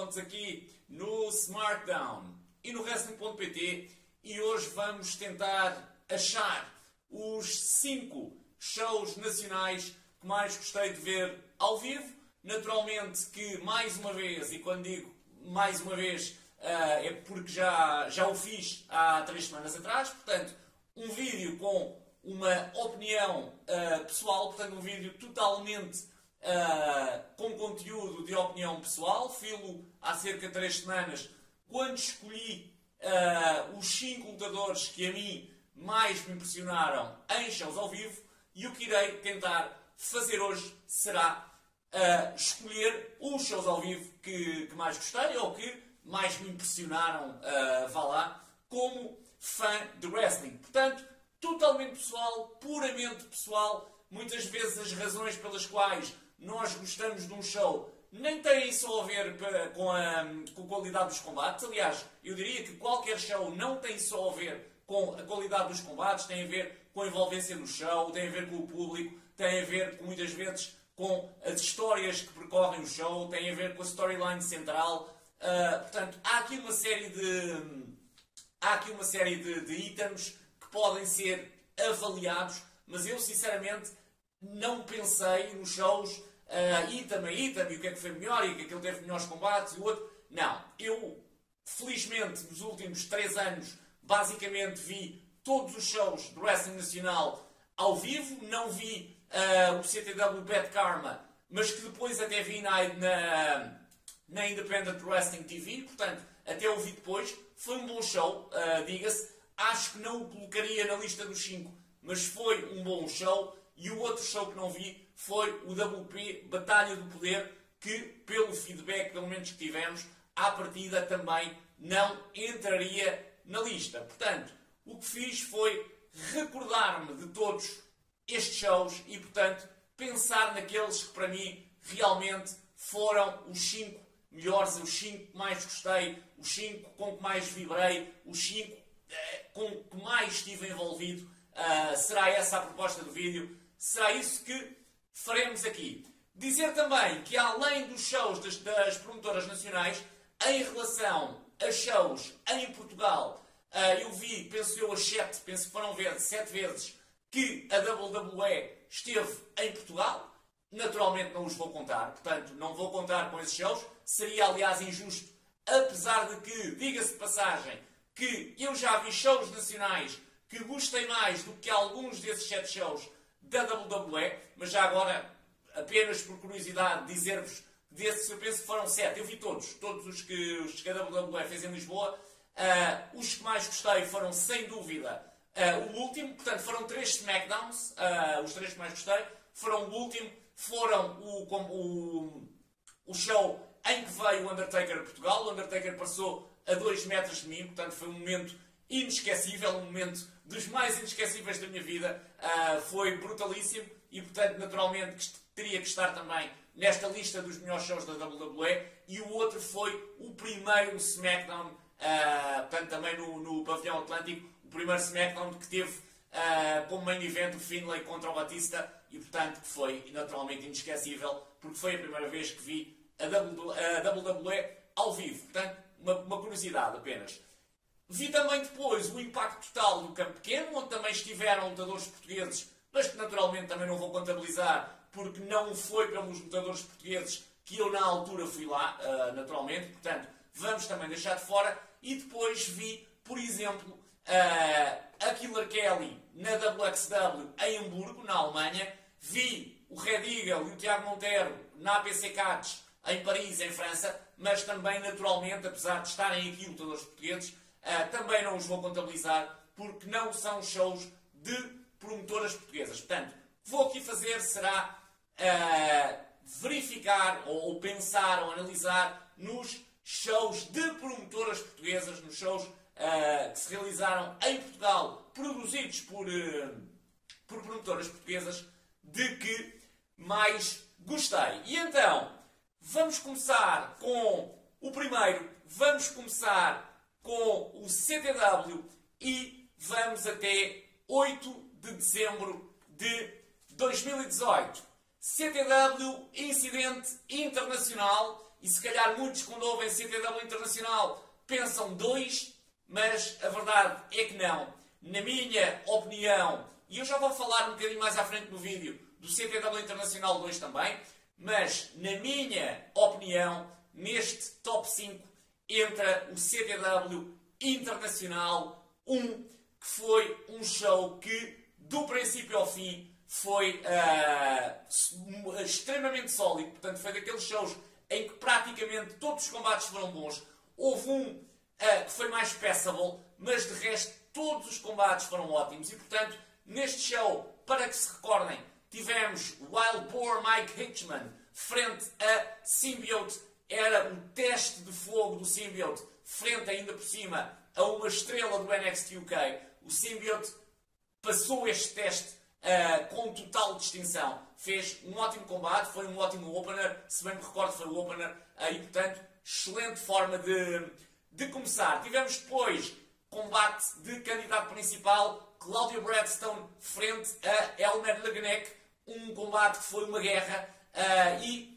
Fontes aqui no Smartdown e no Wrestling.pt e hoje vamos tentar achar os 5 shows nacionais que mais gostei de ver ao vivo. Naturalmente que mais uma vez, e quando digo mais uma vez, uh, é porque já, já o fiz há 3 semanas atrás, portanto, um vídeo com uma opinião uh, pessoal, portanto, um vídeo totalmente uh, com conteúdo de opinião pessoal. Filo há cerca de 3 semanas, quando escolhi uh, os 5 lutadores que a mim mais me impressionaram em shows ao vivo, e o que irei tentar fazer hoje será escolher os shows ao vivo que, que, mais gostei ou que mais me impressionaram, vá lá, como fã de wrestling. Portanto, totalmente pessoal, puramente pessoal. Muitas vezes as razões pelas quais nós gostamos de um show nem têm só a ver com a, com a qualidade dos combates. Aliás, eu diria que qualquer show não tem só a ver com a qualidade dos combates, tem a ver com a envolvência no show, tem a ver com o público, tem a ver muitas vezes com as histórias que percorrem o show, tem a ver com a storyline central. Uh, portanto, há aqui uma série de há aqui uma série de, de itens podem ser avaliados, mas eu sinceramente não pensei nos shows uh, item a item e o que é que foi melhor e é que ele teve melhores combates e o outro. Não, eu felizmente nos últimos 3 anos basicamente vi todos os shows do Wrestling Nacional ao vivo, não vi uh, o CTW Bad Karma, mas que depois até vi na, na, na Independent Wrestling TV, portanto até o vi depois. Foi um bom show, uh, diga-se. Acho que não o colocaria na lista dos 5, mas foi um bom show. E o outro show que não vi foi o WP Batalha do Poder, que, pelo feedback, pelo menos que tivemos, à partida também não entraria na lista. Portanto, o que fiz foi recordar-me de todos estes shows e, portanto, pensar naqueles que para mim realmente foram os 5 melhores, os 5 que mais gostei, os 5 com que mais vibrei, os 5 com que mais estive envolvido. Uh, será essa a proposta do vídeo? Será isso que faremos aqui. Dizer também que além dos shows das, das promotoras nacionais, em relação a shows em Portugal, uh, eu vi, penso eu, as sete, penso que foram vezes, sete vezes, que a WWE esteve em Portugal. Naturalmente não os vou contar, portanto não vou contar com esses shows. Seria, aliás, injusto, apesar de que, diga-se de passagem, que eu já vi shows nacionais que gostei mais do que alguns desses sete shows da WWE, mas já agora, apenas por curiosidade, dizer-vos desses, eu penso que foram sete. Eu vi todos, todos os que, os que a WWE fez em Lisboa. Uh, os que mais gostei foram, sem dúvida, uh, o último. Portanto, foram três SmackDowns. Uh, os três que mais gostei foram o último. Foram o, o, o show em que veio o Undertaker a Portugal. O Undertaker passou a 2 metros de mim, portanto foi um momento inesquecível, um momento dos mais inesquecíveis da minha vida. Uh, foi brutalíssimo e, portanto, naturalmente teria que estar também nesta lista dos melhores shows da WWE. E o outro foi o primeiro SmackDown, uh, portanto, também no, no Pavilhão Atlântico, o primeiro SmackDown que teve uh, como main event o Finlay contra o Batista e, portanto, que foi naturalmente inesquecível porque foi a primeira vez que vi a WWE ao vivo. Portanto, uma, uma curiosidade apenas. Vi também depois o impacto total do campo pequeno, onde também estiveram lutadores portugueses, mas que naturalmente também não vou contabilizar, porque não foi pelos lutadores portugueses que eu na altura fui lá, uh, naturalmente, portanto, vamos também deixar de fora. E depois vi, por exemplo, uh, a Killer Kelly na WXW em Hamburgo, na Alemanha. Vi o Red Eagle e o Tiago Monteiro na APC Cats em Paris, em França, mas também, naturalmente, apesar de estarem aqui lutadores portugueses, uh, também não os vou contabilizar porque não são shows de promotoras portuguesas. Portanto, vou aqui fazer será uh, verificar ou, ou, pensar ou analisar nos shows de promotoras portuguesas, nos shows uh, que se realizaram em Portugal, produzidos por, por promotoras portuguesas, de que mais gostei. E então, Vamos começar com o primeiro, vamos começar com o CTW e vamos até 8 de dezembro de 2018. CTW Incidente Internacional. E se calhar muitos quando ouvem CTW Internacional pensam dois, mas a verdade é que não. Na minha opinião, e eu já vou falar um bocadinho mais à frente no vídeo do CTW Internacional 2 também, mas na minha opinião, neste top 5 entra o CTW Internacional 1, que foi um show que, do princípio ao fim, foi uh, extremamente sólido. Portanto, foi daqueles shows em que praticamente todos os combates foram bons. Houve um uh, que foi mais passable, mas de resto todos os combates foram ótimos. E, portanto, neste show, para que se recordem, tivemos Wild Boar Mike Hitchman frente a Symbiote. Era um teste de fogo do Symbiote, frente ainda por cima a uma estrela do NXT UK. O Symbiote passou este teste uh, com total distinção. Fez um ótimo combate, foi um ótimo opener, se bem me recordo foi o opener, uh, e portanto, excelente forma de, de começar. Tivemos depois combate de candidato principal, Claudio Bradstone frente a Elmer Leganek, um combate que foi uma guerra uh, e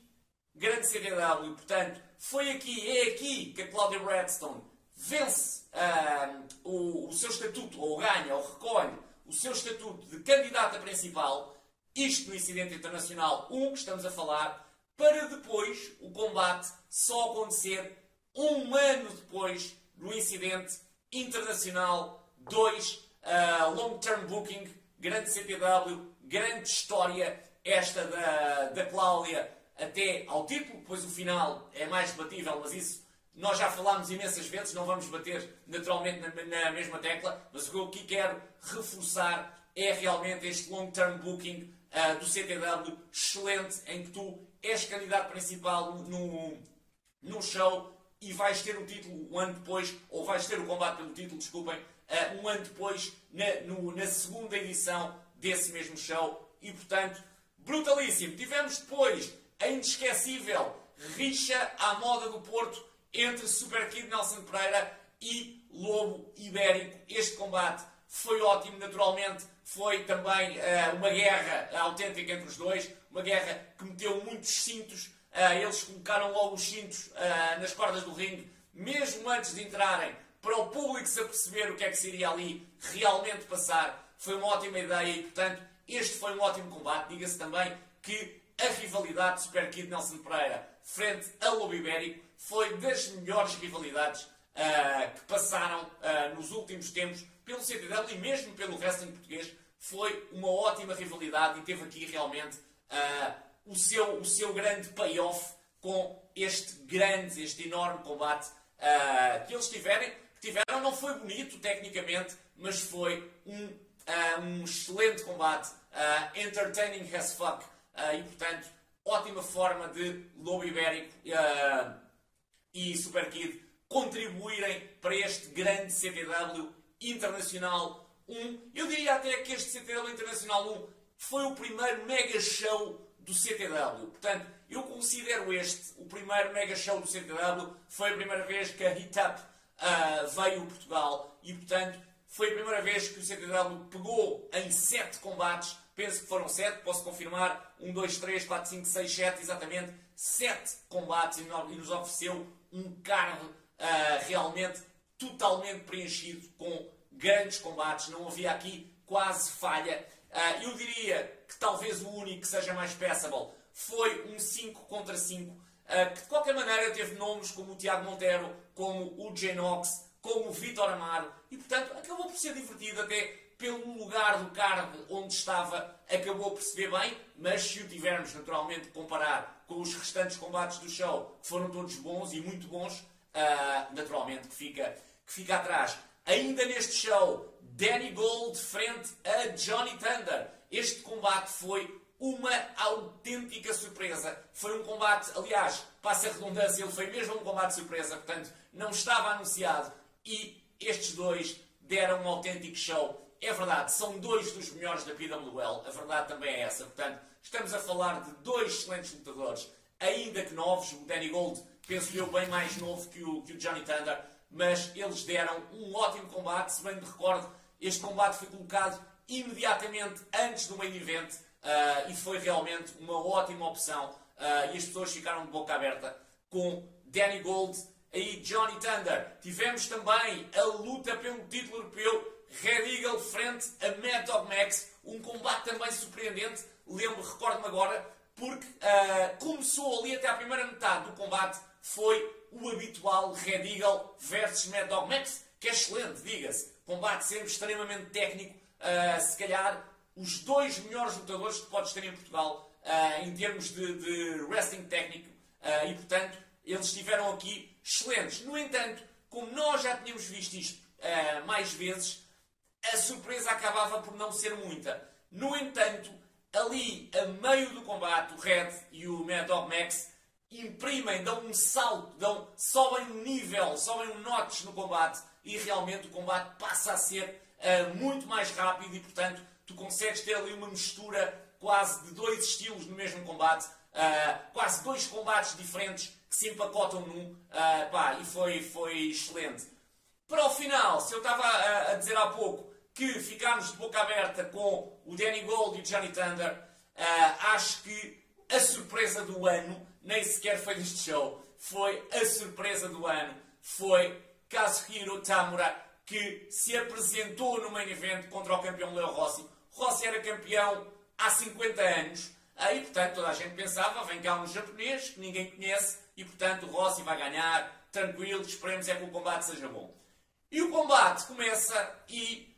grande CDW. Portanto, foi aqui, é aqui que a Claudia Bradstone vence o, o, seu estatuto, ou ganha, ou recolhe o seu estatuto de candidata principal, isto no incidente internacional 1 que estamos a falar, para depois o combate só acontecer um ano depois do incidente internacional 2, uh, Long Term Booking, grande CPW, grande história esta da, da Cláudia até ao título, depois o final é mais debatível, mas isso nós já falámos imensas vezes, não vamos bater naturalmente na, na mesma tecla, mas o que eu aqui quero reforçar é realmente este long-term booking uh, do CTW excelente, em que tu és candidato principal no, no show e vais ter o título um ano depois, ou vais ter o combate pelo título, desculpem, uh, um ano depois, na, no, na segunda edição desse mesmo show. E portanto, brutalíssimo. Tivemos depois a inesquecível rixa à moda do Porto entre Super Kid Nelson Pereira e Lobo Ibérico. Este combate foi ótimo, naturalmente. Foi também uh, uma guerra autêntica entre os dois, uma guerra que meteu muitos cintos. Uh, eles colocaram logo os cintos uh, nas cordas do ringue, mesmo antes de entrarem, para o público se aperceber o que é que seria ali realmente passar. Foi uma ótima ideia e, portanto, este foi um ótimo combate. Diga-se também que a rivalidade de Super Kid Nelson Pereira frente a Lobo Ibérico foi das melhores rivalidades uh, que passaram uh, nos últimos tempos pelo CTW e mesmo pelo wrestling português. Foi uma ótima rivalidade e teve aqui realmente uh, o, seu, o seu grande payoff com este grande, este enorme combate que eles tiverem, tiveram. Não foi bonito tecnicamente, mas foi um, um excelente combate, entertaining as fuck. E portanto, ótima forma de Lobo Ibérico e Super Kid contribuírem para este grande CTW Internacional 1. Eu diria até que este CTW Internacional 1 foi o primeiro mega show do CTW. Portanto, eu considero este o primeiro mega show do CTW. Foi a primeira vez que a Hit Up uh, veio a Portugal e, portanto, foi a primeira vez que o CTW pegou em 7 combates. Penso que foram 7, posso confirmar. 1, 2, 3, 4, 5, 6, 7, exatamente. 7 combates e nos ofereceu um card uh, realmente totalmente preenchido com grandes combates. Não havia aqui quase falha. Uh, eu diria que talvez o único que seja mais passable foi um 5 contra 5, uh, ah, que de qualquer maneira teve nomes como o Tiago Monteiro, como o Genox, como o Vitor Amaro, e portanto acabou por ser divertido até pelo lugar do card onde estava, acabou por se ver bem, mas se o tivermos naturalmente comparar com os restantes combates do show, que foram todos bons e muito bons, uh, naturalmente que fica, que fica atrás. Ainda neste show, Danny Gold frente a Johnny Thunder. Este combate foi uma autêntica surpresa. Foi um combate, aliás, passa a redundância, ele foi mesmo um combate surpresa, portanto, não estava anunciado. E estes dois deram um autêntico show. É verdade, são dois dos melhores da PWL, a verdade também é essa. Portanto, estamos a falar de dois excelentes lutadores, ainda que novos. O Danny Gold, penso eu, bem mais novo que o, que o Johnny Thunder, mas eles deram um ótimo combate. Se bem me recordo, este combate foi colocado imediatamente antes do main event. uh, e foi realmente uma ótima opção uh, e as pessoas ficaram de boca aberta com Danny Gold e Johnny Thunder. Tivemos também a luta pelo título europeu Red Eagle frente a Mad Dog Max, um combate também surpreendente, lembro, recordo-me agora, porque uh, começou ali até a primeira metade do combate, foi o habitual Red Eagle versus Mad Dog Max, que é excelente, diga-se. Combate sempre extremamente técnico, uh, se calhar os dois melhores lutadores que podes ter em Portugal uh, em termos de, de wrestling técnico e, portanto, eles estiveram aqui excelentes. No entanto, como nós já tínhamos visto isto mais vezes, a surpresa acabava por não ser muita. No entanto, ali a meio do combate, o Red e o Mad Dog Max imprimem, dão um salto, dão, sobem um nível, sobem um notch no combate e realmente o combate passa a ser uh, muito mais rápido e, portanto, tu consegues ter ali uma mistura quase de dois estilos no mesmo combate, uh, quase dois combates diferentes que se empacotam num, uh, pá, e foi, foi excelente. Para o final, se eu estava a, a dizer há pouco que ficámos de boca aberta com o Danny Gold e o Johnny Thunder, uh, acho que a surpresa do ano nem sequer foi deste show. Foi a surpresa do ano. Foi Kazuhiro Tamura que se apresentou no main event contra o campeão Leo Rossi. Rossi era campeão há 50 anos. Aí, portanto, toda a gente pensava, vem cá um japonês que ninguém conhece e, portanto, o Rossi vai ganhar, tranquilo, esperemos é que o combate seja bom. E o combate começa e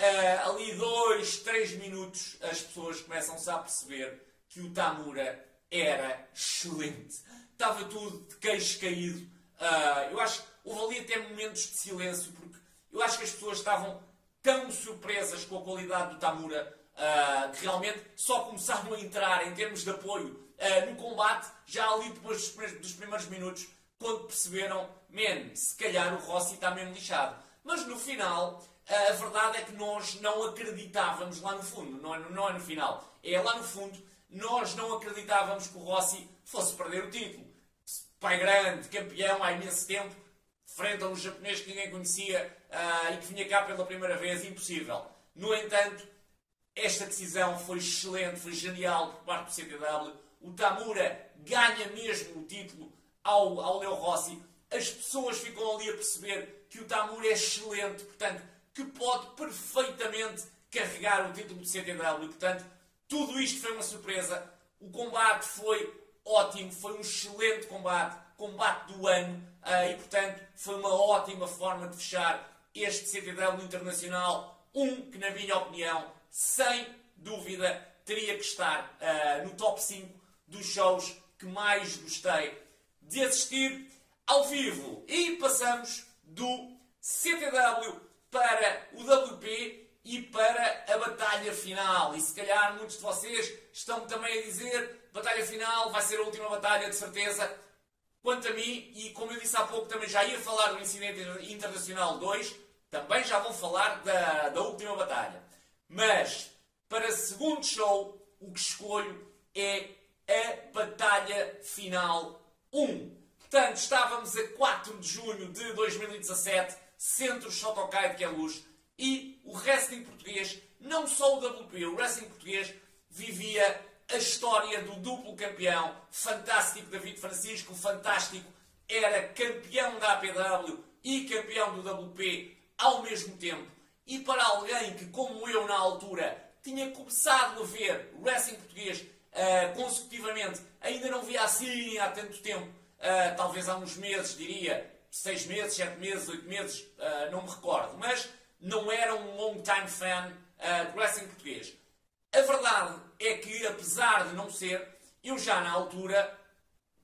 uh, ali dois, três minutos, as pessoas começam-se a perceber que o Tamura era excelente. Estava tudo de queixo caído. Uh, eu acho que houve ali até momentos de silêncio, porque eu acho que as pessoas estavam tão surpresas com a qualidade do Tamura uh, que realmente só começaram a entrar em termos de apoio uh, no combate já ali depois dos primeiros minutos, quando perceberam, man, se calhar o Rossi está mesmo lixado. Mas no final, a verdade é que nós não acreditávamos lá no fundo, não é, não é no final, é lá no fundo, nós não acreditávamos que o Rossi fosse perder o título. Pai grande, campeão há imenso tempo, frente a um japonês que ninguém conhecia uh, e que vinha cá pela primeira vez, impossível. No entanto, esta decisão foi excelente, foi genial por parte do CTW. O Tamura ganha mesmo o título ao, ao Leo Rossi. As pessoas ficam ali a perceber que o Tamura é excelente, portanto, que pode perfeitamente carregar o título de CTW. Portanto, tudo isto foi uma surpresa. O combate foi ótimo, foi um excelente combate, combate do ano, uh, e portanto foi uma ótima forma de fechar este CTW Internacional. Um que, na minha opinião, sem dúvida, teria que estar uh, no top 5 dos shows que mais gostei de assistir ao vivo. E passamos do CTW para o WP e para a batalha final. E se calhar muitos de vocês estão também a dizer: batalha final vai ser a última batalha, de certeza. Quanto a mim, e como eu disse há pouco, também já ia falar do Incidente Internacional 2, também já vou falar da, da última batalha. Mas, para segundo show, o que escolho é a Batalha Final 1. Portanto, estávamos a 4 de junho de 2017 Centro Shotokai de Queluz e o wrestling português, não só o WP, o wrestling português vivia a história do duplo campeão, fantástico David Francisco, fantástico, era campeão da APW e campeão do WP ao mesmo tempo. E para alguém que, como eu na altura, tinha começado a ver wrestling português uh, consecutivamente, ainda não via assim há tanto tempo, uh, talvez há uns meses, diria, seis meses, sete meses, oito meses, uh, não me recordo, mas não era um long time fan uh, de wrestling português. A verdade é que, apesar de não ser, eu já na altura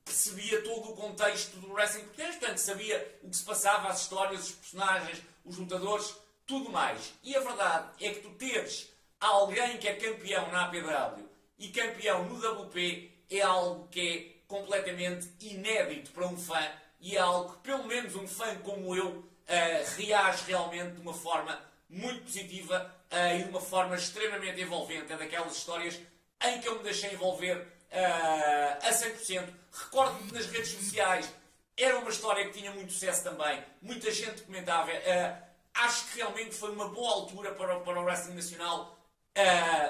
percebia todo o contexto do wrestling português, portanto sabia o que se passava, as histórias, os personagens, os lutadores, tudo mais. E a verdade é que tu teres alguém que é campeão na APW e campeão no WP é algo que é completamente inédito para um fã e é algo que pelo menos um fã como eu uh, reage realmente de uma forma muito positiva uh, e de uma forma extremamente envolvente. É daquelas histórias em que eu me deixei envolver uh, a 100%. Recordo-me que nas redes sociais era uma história que tinha muito sucesso também. Muita gente comentava. acho que realmente foi uma boa altura para, para o Wrestling Nacional,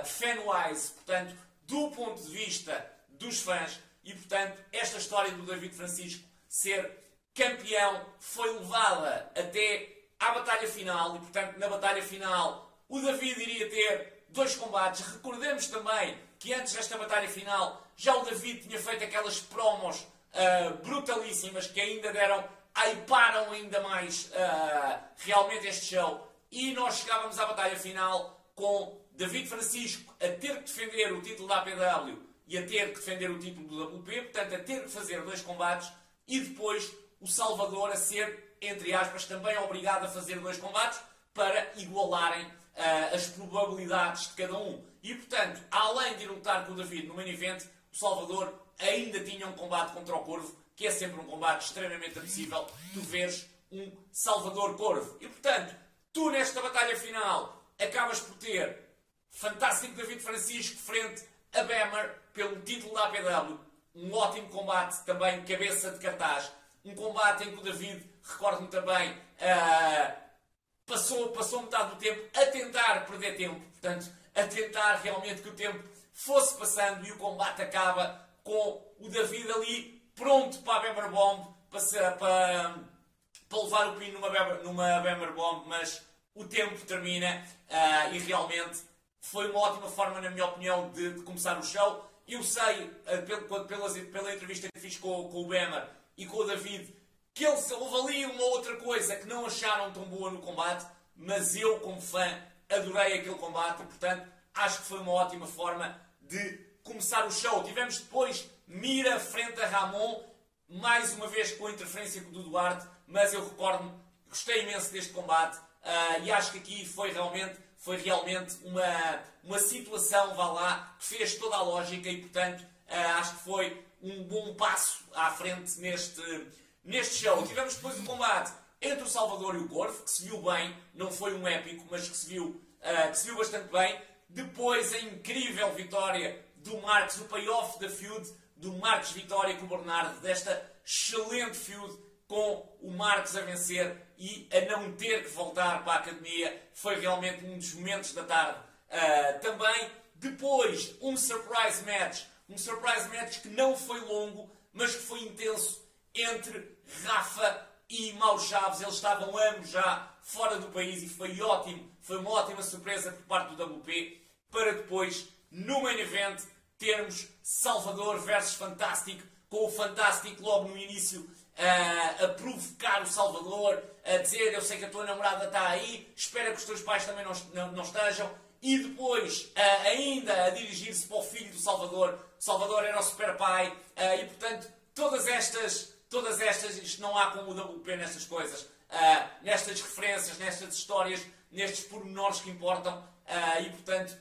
fan-wise, portanto, do ponto de vista dos fãs e, portanto, esta história do David Francisco ser campeão foi levada até à batalha final e, portanto, na batalha final o David iria ter dois combates. Recordemos também que antes desta batalha final já o David tinha feito aquelas promos uh, brutalíssimas que ainda deram, aiparam ainda mais uh, realmente este show. E nós chegávamos à batalha final com David Francisco a ter que defender o título da APW e a ter que defender o título do WP, portanto, a ter que fazer dois combates e depois o Salvador a ser, entre aspas, também obrigado a fazer dois combates para igualarem uh, as probabilidades de cada um. E, portanto, além de lutar com o David no main event, o Salvador ainda tinha um combate contra o Corvo, que é sempre um combate extremamente apetecível, tu veres um Salvador Corvo. E, portanto, tu nesta batalha final acabas por ter fantástico David Francisco frente a Bemer pelo título da APW. Um ótimo combate também, cabeça de cartaz. Um combate em que o David, recordo-me também, uh, passou, passou metade do tempo a tentar perder tempo. Portanto, a tentar realmente que o tempo fosse passando e o combate acaba com o David ali pronto para a Bemer Bomb, para, para, para levar o pino numa Bemer, numa Bemer Bomb, mas o tempo termina uh, e realmente foi uma ótima forma, na minha opinião, de, de começar o show. Eu sei, uh, pela, pela, entrevista que fiz com, com o Bemer e com o David, que eles, houve ali uma outra coisa que não acharam tão boa no combate, mas eu, como fã, adorei aquele combate e, portanto, acho que foi uma ótima forma de começar o show. Tivemos depois Mira frente a Ramon, mais uma vez com a interferência do Duarte, mas eu recordo-me, gostei imenso deste combate uh, e acho que aqui foi realmente, foi realmente uma, uma situação, vá lá, que fez toda a lógica e, portanto, uh, acho que foi um bom passo à frente neste, neste show. Tivemos depois o combate entre o Salvador e o Corvo, que se viu bem, não foi um épico, mas que se viu, uh, que se viu bastante bem. Depois a incrível vitória do Marcos, o payoff da feud do Marcos Vitória com o Bernardo, desta excelente feud com o Marcos a vencer e a não ter que voltar para a academia, foi realmente um dos momentos da tarde. Uh, também, depois, um surprise match, um surprise match que não foi longo, mas que foi intenso entre Rafa e Mauro Chaves. Eles estavam ambos já fora do país e foi ótimo, foi uma ótima surpresa por parte do WP para depois, no main event, termos Salvador versus Fantástico, com o Fantástico logo no início uh, a provocar o Salvador, a dizer eu sei que a tua namorada está aí, espera que os teus pais também não, não, não estejam, e depois uh, ainda a dirigir-se para o filho do Salvador. Salvador era o super pai, uh, e portanto todas estas, todas estas, isto não há como o WP nestas coisas, nestas referências, nestas histórias, nestes pormenores que importam, e portanto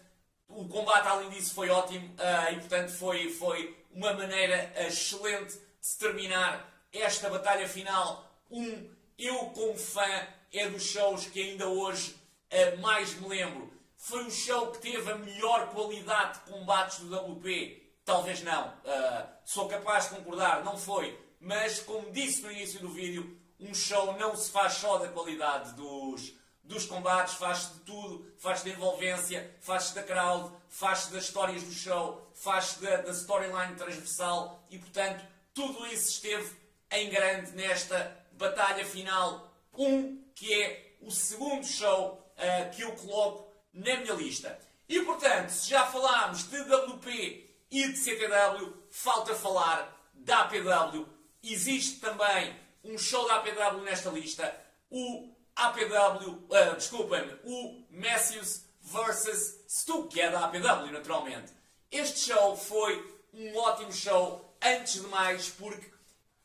o combate, além disso, foi ótimo e, portanto, foi, foi uma maneira excelente de se terminar esta batalha final. Um, eu, como fã, é dos shows que ainda hoje uh, mais me lembro. Foi um show que teve a melhor qualidade de combates do WP. Talvez não. Uh, sou capaz de concordar, não foi. Mas, como disse no início do vídeo, um show não se faz só da qualidade dos, dos combates, faz-se de tudo, faz-se da envolvência, faz-se da crowd, faz-se das histórias do show, faz-se da, da storyline transversal e, portanto, tudo isso esteve em grande nesta batalha final 1, um, que é o segundo show uh, que eu coloco na minha lista. E, portanto, se já falámos de WP e de CTW, falta falar da APW. Existe também um show da APW nesta lista, o APW, uh, eh, desculpem-me, o Matthews versus Stu, que é da APW, naturalmente. Este show foi um ótimo show, antes de mais, porque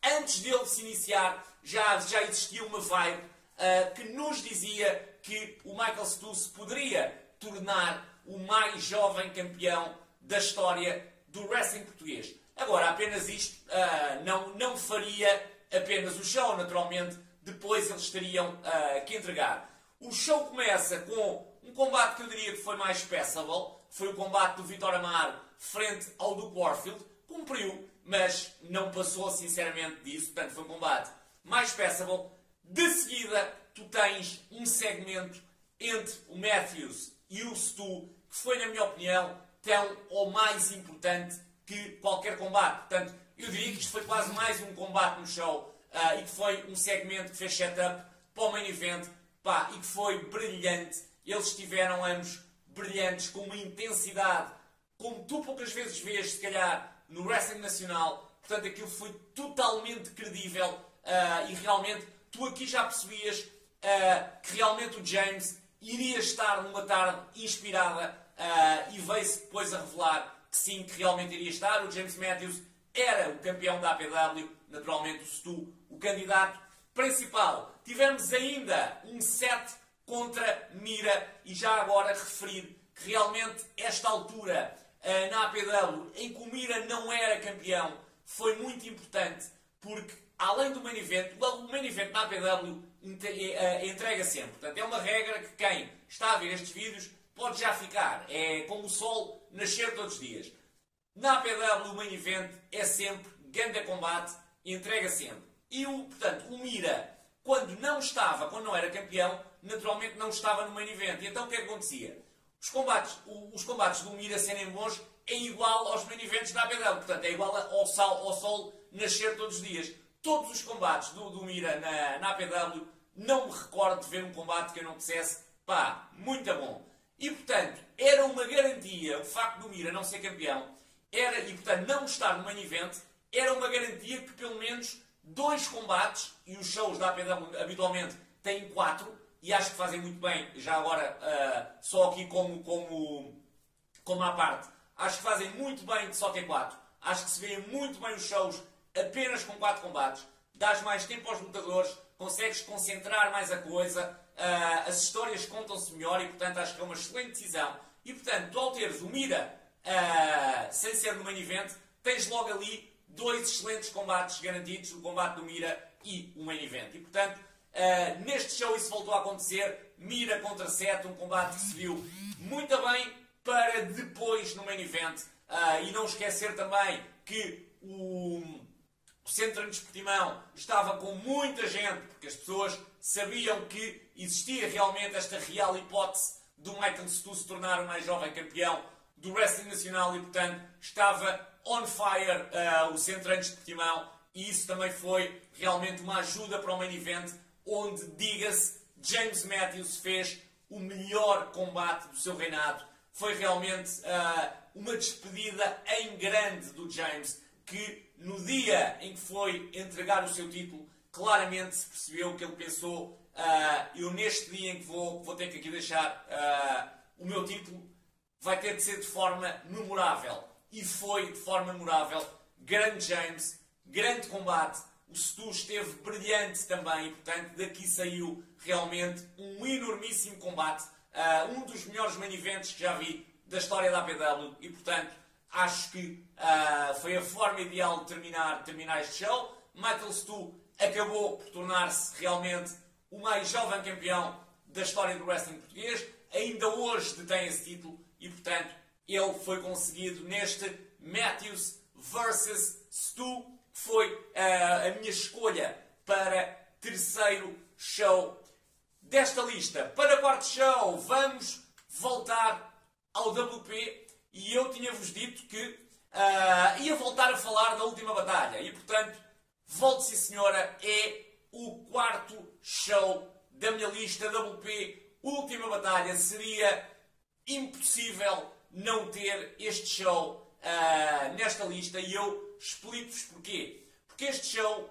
antes dele se iniciar já, já existia uma vibe uh, que nos dizia que o Michael Stu se poderia tornar o mais jovem campeão da história do wrestling português. Agora, apenas isto uh, não, não faria apenas o show, naturalmente depois eles teriam uh, que entregar. O show começa com um combate que eu diria que foi mais passable, foi o combate do Vitor Amaro frente ao do Warfield, cumpriu, mas não passou sinceramente disso, portanto foi um combate mais passable. De seguida, tu tens um segmento entre o Matthews e o Stu, que foi, na minha opinião, tão ou mais importante que qualquer combate. Portanto, eu diria que isto foi quase mais um combate no show uh, e que foi um segmento que fez setup para o main event pá, e que foi brilhante. Eles estiveram ambos brilhantes, com uma intensidade como tu poucas vezes vês, se calhar, no wrestling nacional. Portanto, aquilo foi totalmente credível uh, e realmente tu aqui já percebias uh, que realmente o James iria estar numa tarde inspirada uh, e veio-se depois a revelar que sim, que realmente iria estar. O James Matthews era o campeão da APW, naturalmente o Stu, o candidato principal. Tivemos ainda um set contra Mira e já agora referir que realmente esta altura na APW em que o Mira não era campeão foi muito importante porque além do main event, o main event na APW eh, entrega sempre. Portanto, é uma regra que quem está a ver estes vídeos pode já ficar. É como o sol nascer todos os dias. Na APW, o main event é sempre ganda combate entrega sempre. E, o, portanto, o Mira, quando não estava, quando não era campeão, naturalmente não estava no main event. E então o que é que acontecia? Os combates, os combates do Mira serem bons é igual aos main events da APW. Portanto, é igual ao, sal, ao sol nascer todos os dias todos os combates do, do Mira na, na APW, não me recordo de ver um combate que eu não dissesse, pá, muito bom. E portanto, era uma garantia, o facto do Mira não ser campeão, era, e portanto não estar no main event, era uma garantia que pelo menos dois combates, e os shows da APW habitualmente têm quatro, e acho que fazem muito bem, já agora, uh, só aqui como, como, como à parte, acho que fazem muito bem de só ter quatro. Acho que se vêem muito bem os shows apenas com 4 combates, dás mais tempo aos lutadores, consegues concentrar mais a coisa, uh, as histórias contam-se melhor e, portanto, acho que é uma excelente decisão. E, portanto, tu ao teres o Mira uh, sem ser no main event, tens logo ali dois excelentes combates garantidos, o combate do Mira e o main event. E, portanto, uh, neste show isso voltou a acontecer, Mira contra Sete, um combate que se viu muito bem para depois no main event. e não esquecer também que o o Centro de Portimão estava com muita gente, porque as pessoas sabiam que existia realmente esta real hipótese do Michael Stu se tornar o mais jovem campeão do wrestling nacional e, portanto, estava on fire uh, o Centro de Portimão e isso também foi realmente uma ajuda para o main event, onde, diga-se, James Matthews fez o melhor combate do seu reinado. Foi realmente uh, uma despedida em grande do James, que no dia em que foi entregar o seu título, claramente se percebeu que ele pensou: uh, eu neste dia em que vou, vou ter que aqui deixar uh, o meu título, vai ter de ser de forma memorável. E foi de forma memorável. Grande James, grande combate. O Stu esteve brilhante também e, portanto, daqui saiu realmente um enormíssimo combate. Uh, um dos melhores main que já vi da história da APW e, portanto, acho que uh, foi a forma ideal de terminar, terminar este show. Michael Stu acabou por tornar-se realmente o mais jovem campeão da história do wrestling português. Ainda hoje detém esse título e, portanto, ele foi conseguido neste Matthews vs Stu, foi uh, a minha escolha para terceiro show desta lista. Para quarto show, vamos voltar ao WP e eu tinha-vos dito que uh, ia voltar a falar da última batalha. E portanto, volte sim senhora, é o quarto show da minha lista WP. Última batalha. Seria impossível não ter este show uh, nesta lista e eu explico-vos porquê. Porque este show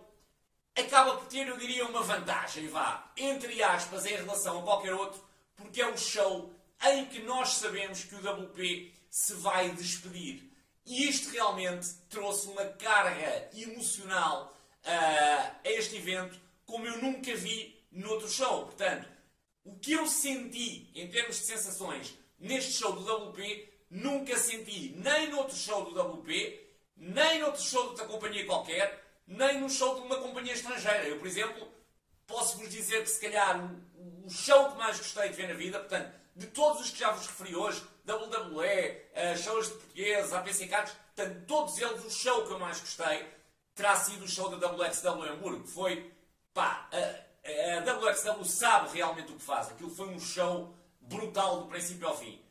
acaba por ter, eu diria, uma vantagem, vá, entre aspas, em relação a qualquer outro, porque é um show em que nós sabemos que o WP se vai despedir. E isto realmente trouxe uma carga emocional uh, a este evento como eu nunca vi noutro show. Portanto, o que eu senti em termos de sensações neste show do WP, nunca senti nem noutro show do WP, nem noutro show de outra companhia qualquer, nem no show de uma companhia estrangeira. Eu, por exemplo, posso-vos dizer que se calhar o, show que mais gostei de ver na vida, portanto, de todos os que já vos referi hoje, WWE, uh, shows de portugueses, APC Cards, portanto, todos eles, o show que eu mais gostei terá sido o show da WXW em Hamburgo. Foi, pá, a, a WXW sabe realmente o que faz. Aquilo foi um show brutal do princípio ao fim.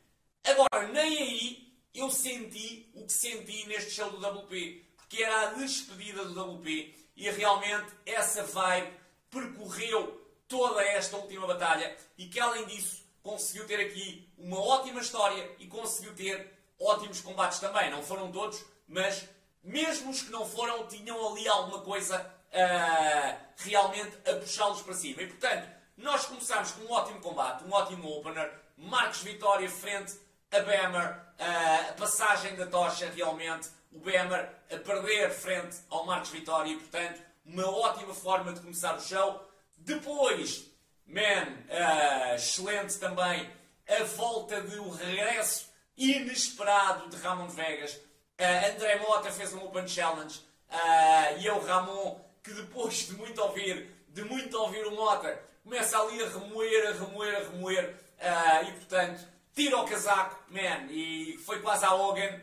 Agora, nem aí eu senti o que senti neste show do WP, porque era a despedida do WP e realmente essa vibe percorreu toda esta última batalha e que além disso conseguiu ter aqui uma ótima história e conseguiu ter ótimos combates também. Não foram todos, mas mesmo os que não foram tinham ali alguma coisa uh, realmente a puxá-los para cima. E portanto, nós começamos com um ótimo combate, um ótimo opener, Marcos Vitória frente a Bemer, a passagem da tocha realmente, o Bemer a perder frente ao Marcos Vitória e portanto uma ótima forma de começar o show. Depois, man, uh, excelente também a volta do regresso inesperado de Ramon Vegas. Uh, André Mota fez um Open Challenge uh, e é o Ramon que depois de muito ouvir, de muito ouvir o Mota, começa ali a remoer, a remoer, a remoer e portanto tira o casaco, man, e foi quase a Hogan,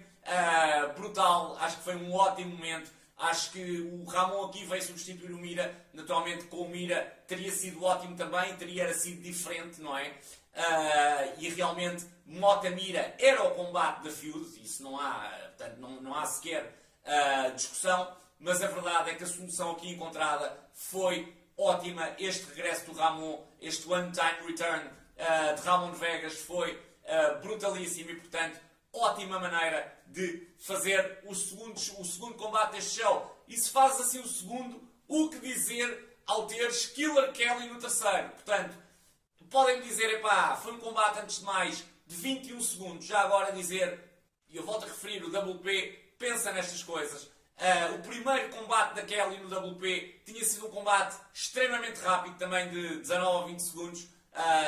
brutal, acho que foi um ótimo momento. Acho que o Ramon aqui veio substituir o Mira. Naturalmente, com o Mira teria sido ótimo também, teria sido diferente, não é? Uh, e realmente Mota Mira era o combate da Feud, isso não há, portanto, não, não há sequer uh, discussão, mas a verdade é que a solução aqui encontrada foi ótima. Este regresso do Ramon, este one-time return uh, de Ramon Vegas foi brutalíssimo e, portanto, ótima maneira de fazer o segundo, o segundo combate deste show. E se faz assim o segundo, o que dizer ao teres Killer Kelly no terceiro? Portanto, podem dizer, epá, foi um combate antes de mais de 21 segundos. Já agora dizer, e eu volto a referir, o WP pensa nestas coisas. Uh, o primeiro combate da Kelly no WP tinha sido um combate extremamente rápido, também de 19 a 20 segundos, uh,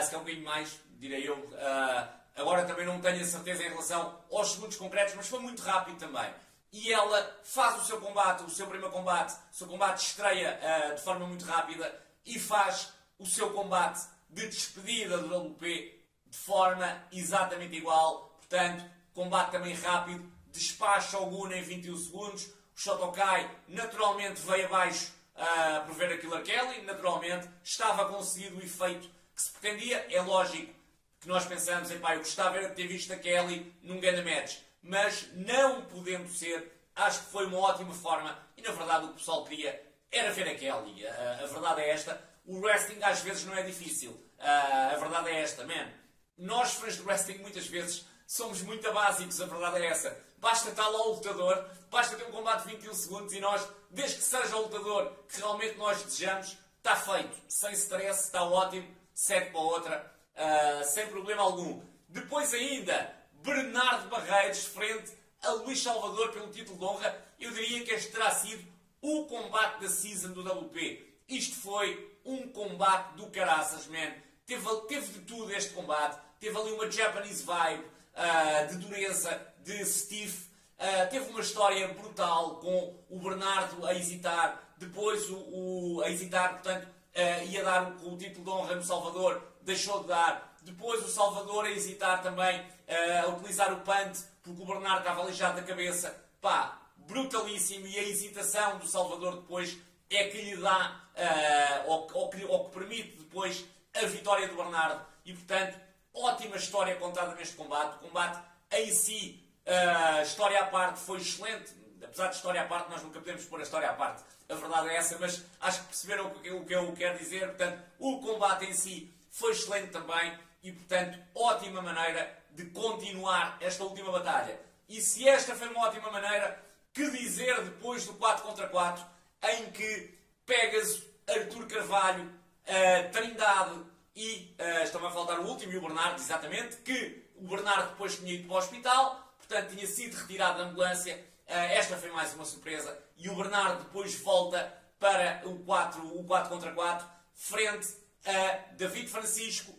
se calhar um bocadinho mais, direi eu. Uh, agora também não tenho a certeza em relação aos segundos concretos, mas foi muito rápido também. E ela faz o seu combate, o seu primeiro combate, o seu combate estreia de forma muito rápida e faz o seu combate de despedida do WP de forma exatamente igual. Portanto, combate também rápido, despacha o Guna em 21 segundos. O Shotokai naturalmente veio abaixo uh, por ver a Killer Kelly, naturalmente estava a conseguir o efeito que se pretendia. É lógico que nós pensamos, epá, eu gostava de ter visto a Kelly num grande match, mas não podendo ser, acho que foi uma ótima forma e na verdade o que o pessoal queria era ver a Kelly. Uh, a verdade é esta o wrestling às vezes não é difícil. Uh, a verdade é esta, man. Nós, fãs de wrestling, muitas vezes somos muito básicos, a verdade é essa. Basta estar lá o lutador, basta ter um combate de 21 segundos e nós, desde que seja o lutador que realmente nós desejamos, está feito. Sem stress, está ótimo, segue para outra, uh, sem problema algum. Depois ainda, Bernardo Barreiros frente a Luís Salvador pelo título de honra. Eu diria que este terá sido o combate da season do WP. Isto foi um combate do caraças, man. Teve, teve de tudo este combate. Teve ali uma Japanese vibe uh, de dureza, de stiff. Uh, teve uma história brutal com o Bernardo a hesitar. Depois o, o a hesitar, portanto, uh, ia dar o, título de honra no Salvador. Deixou de dar. Depois o Salvador a hesitar também, a utilizar o punt, porque o Bernardo estava aleijado da cabeça. Pá, brutalíssimo. E a hesitação do Salvador depois é que lhe dá, uh, ou, ou, que, ou, que, permite depois a vitória do Bernardo. E portanto, ótima história contada neste combate. O combate em si, uh, história à parte, foi excelente. Apesar de história à parte, nós nunca podemos pôr a história à parte. A verdade é essa, mas acho que perceberam o que, eu quero dizer. Portanto, o combate em si foi excelente também. E portanto, ótima maneira de continuar esta última batalha. E se esta foi uma ótima maneira, que dizer depois do 4 contra 4? em que pegas Artur Carvalho, uh, Trindade e uh, estava a faltar o último e o Bernardo, exatamente, que o Bernardo depois tinha ido para o hospital, portanto tinha sido retirado da ambulância. Uh, esta foi mais uma surpresa. E o Bernardo depois volta para o 4, o 4 contra 4, frente a David Francisco,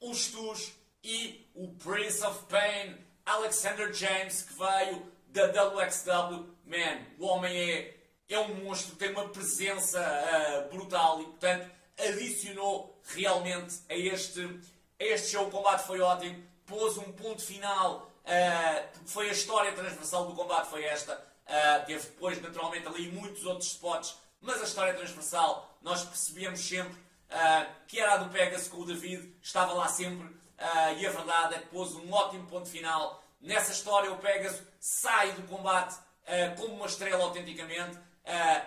os Stus e o Prince of Pain, Alexander James, que veio da WXW. Man, o homem é é um monstro, tem uma presença uh, brutal e, portanto, adicionou realmente a este, a este show. O combate foi ótimo, pôs um ponto final, uh, foi a história transversal do combate, foi esta. Uh, teve depois, naturalmente, ali muitos outros spots, mas a história transversal, nós percebíamos sempre uh, que era a do Pegasus com o David, estava lá sempre, e a verdade é que pôs um ótimo ponto final Nessa história, o Pegasus sai do combate uh, como uma estrela autenticamente, uh,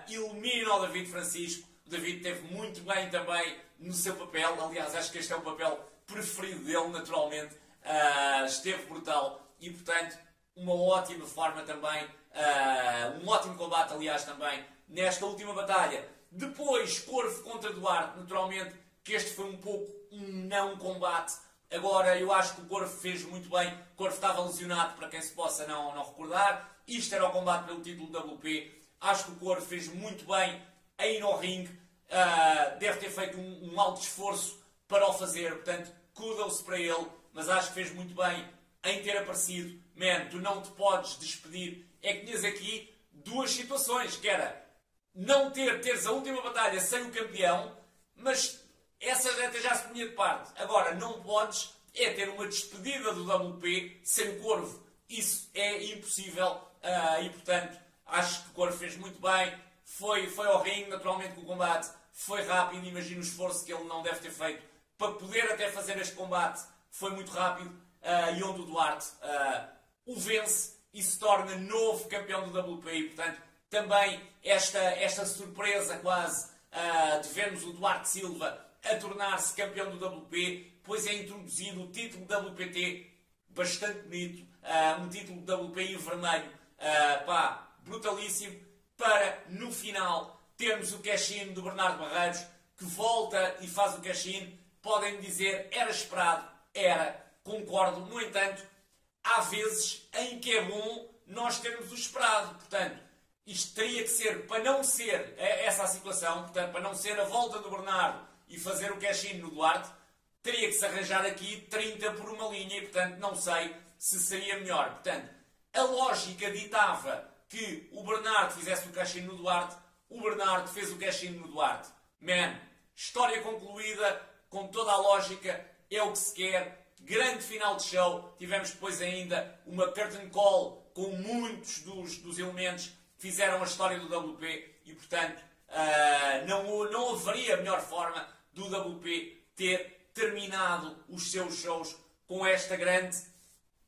elimina o David Francisco. O David teve muito bem também no seu papel. Aliás, acho que este é o papel preferido dele, naturalmente. Uh, esteve brutal e, portanto, uma ótima forma também, uh, um ótimo combate, aliás, também nesta última batalha. Depois, Corvo contra Duarte, naturalmente, que este foi um pouco um não combate. Agora, eu acho que o Corvo fez muito bem. O Corvo estava lesionado, para quem se possa não, não recordar. Isto era o combate pelo título WP. Acho que o Corvo fez muito bem aí no ringue. Uh, deve ter feito um, um alto esforço para o fazer. Portanto, kudos para ele. Mas acho que fez muito bem em ter aparecido. Man, tu não te podes despedir. É que tinhas aqui duas situações, que era não ter, teres a última batalha sem o campeão, mas essa até já se punha de parte. Agora, não podes é ter uma despedida do WP sem Corvo. Isso é impossível uh, e, portanto, acho que o Corvo fez muito bem. Foi, foi ao ringue, naturalmente, com o combate. Foi rápido. Imagino o esforço que ele não deve ter feito para poder até fazer este combate. Foi muito rápido. Uh, e onde o Duarte uh, o vence e se torna novo campeão do WP. E, portanto, também esta, esta surpresa quase uh, de vermos o Duarte Silva a tornar-se campeão do WP, pois é introduzido o título WPT, bastante bonito, uh, um título WP em vermelho, uh, pá, brutalíssimo, para no final termos o cash-in do Bernardo Barreiros, que volta e faz o cash-in. Podem dizer, era esperado, era, concordo, no entanto, há vezes em que é bom nós termos o esperado. Portanto, isto teria que ser, para não ser essa a situação, portanto, para não ser a volta do Bernardo e fazer o cash-in no Duarte, teria que se arranjar aqui 30 por uma linha e, portanto, não sei se seria melhor. Portanto, a lógica ditava que o Bernardo fizesse o cash-in no Duarte, o Bernardo fez o cash-in no Duarte. Man, história concluída, com toda a lógica, é o que se quer, grande final de show. Tivemos depois ainda uma curtain call com muitos dos, dos elementos que fizeram a história do WP e, portanto, uh, não, não haveria melhor forma do WP ter terminado os seus shows com esta grande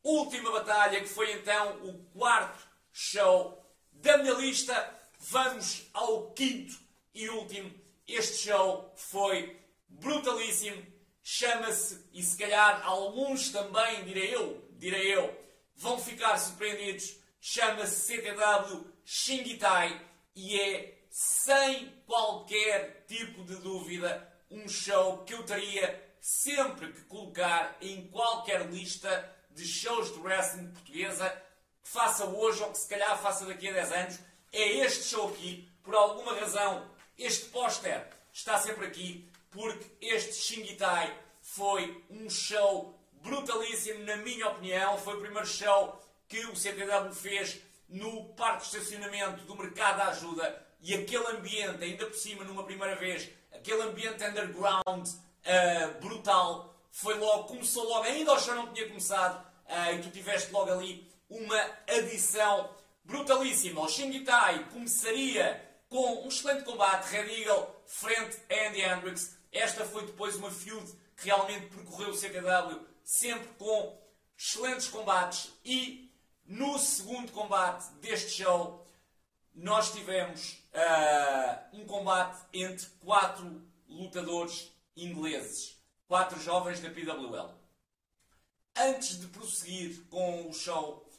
última batalha, que foi então o quarto show da minha lista. Vamos ao quinto e último. Este show foi brutalíssimo chama-se, e se calhar alguns também, direi eu, direi eu, vão ficar surpreendidos, chama-se CTW Shingitai e é, sem qualquer tipo de dúvida, um show que eu teria sempre que colocar em qualquer lista de shows de wrestling portuguesa, que faça hoje ou que se calhar faça daqui a 10 anos, é este show aqui. Por alguma razão, este póster está sempre aqui porque este Shingitai foi um show brutalíssimo, na minha opinião. Foi o primeiro show que o CTW fez no parque de estacionamento do Mercado da Ajuda e aquele ambiente, ainda por cima, numa primeira vez, aquele ambiente underground uh, brutal, foi logo, começou logo, ainda o show não tinha começado, uh, e tu tiveste logo ali uma adição brutalíssima. O Shingitai começaria com um excelente combate, Red Eagle frente a Andy Hendricks, esta foi depois uma feud que realmente percorreu o CKW sempre com excelentes combates e no segundo combate deste show nós tivemos uh, um combate entre quatro lutadores ingleses, quatro jovens da PWL. Antes de prosseguir com o show,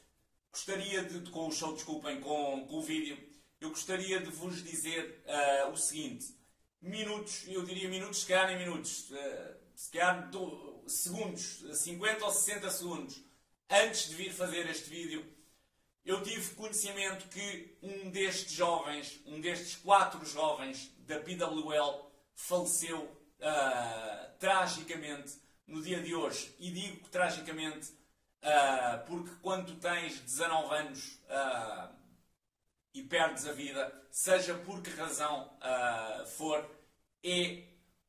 gostaria de, com o show, desculpem, com, com o vídeo, eu gostaria de vos dizer uh, o seguinte minutos, eu diria minutos, se calhar nem minutos, uh, se calhar do, segundos, 50 ou 60 segundos, antes de vir fazer este vídeo, eu tive conhecimento que um destes jovens, um destes quatro jovens da PWL, faleceu uh, tragicamente no dia de hoje. E digo tragicamente uh, porque quando tens 19 anos uh, e perdes a vida, seja por que razão uh, for, é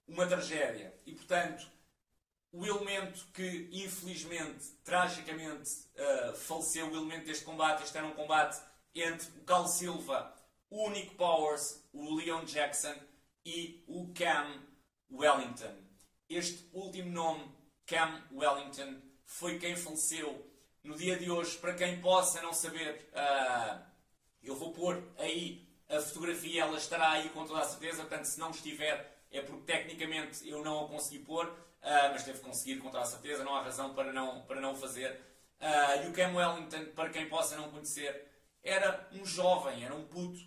uma tragédia. E, portanto, o elemento que, infelizmente, tragicamente, uh, faleceu, o elemento deste combate, este era um combate entre o Cal Silva, o Nick Powers, o Leon Jackson e o Cam Wellington. Este último nome, Cam Wellington, foi quem faleceu no dia de hoje, para quem possa não saber, uh, eu vou pôr aí a fotografia, ela estará aí com toda a certeza, portanto, se não estiver, é porque tecnicamente eu não a consegui pôr, uh, mas devo conseguir com toda a certeza, não há razão para não, para não fazer. Uh, e o Cam Wellington, para quem possa não conhecer, era um jovem, era um puto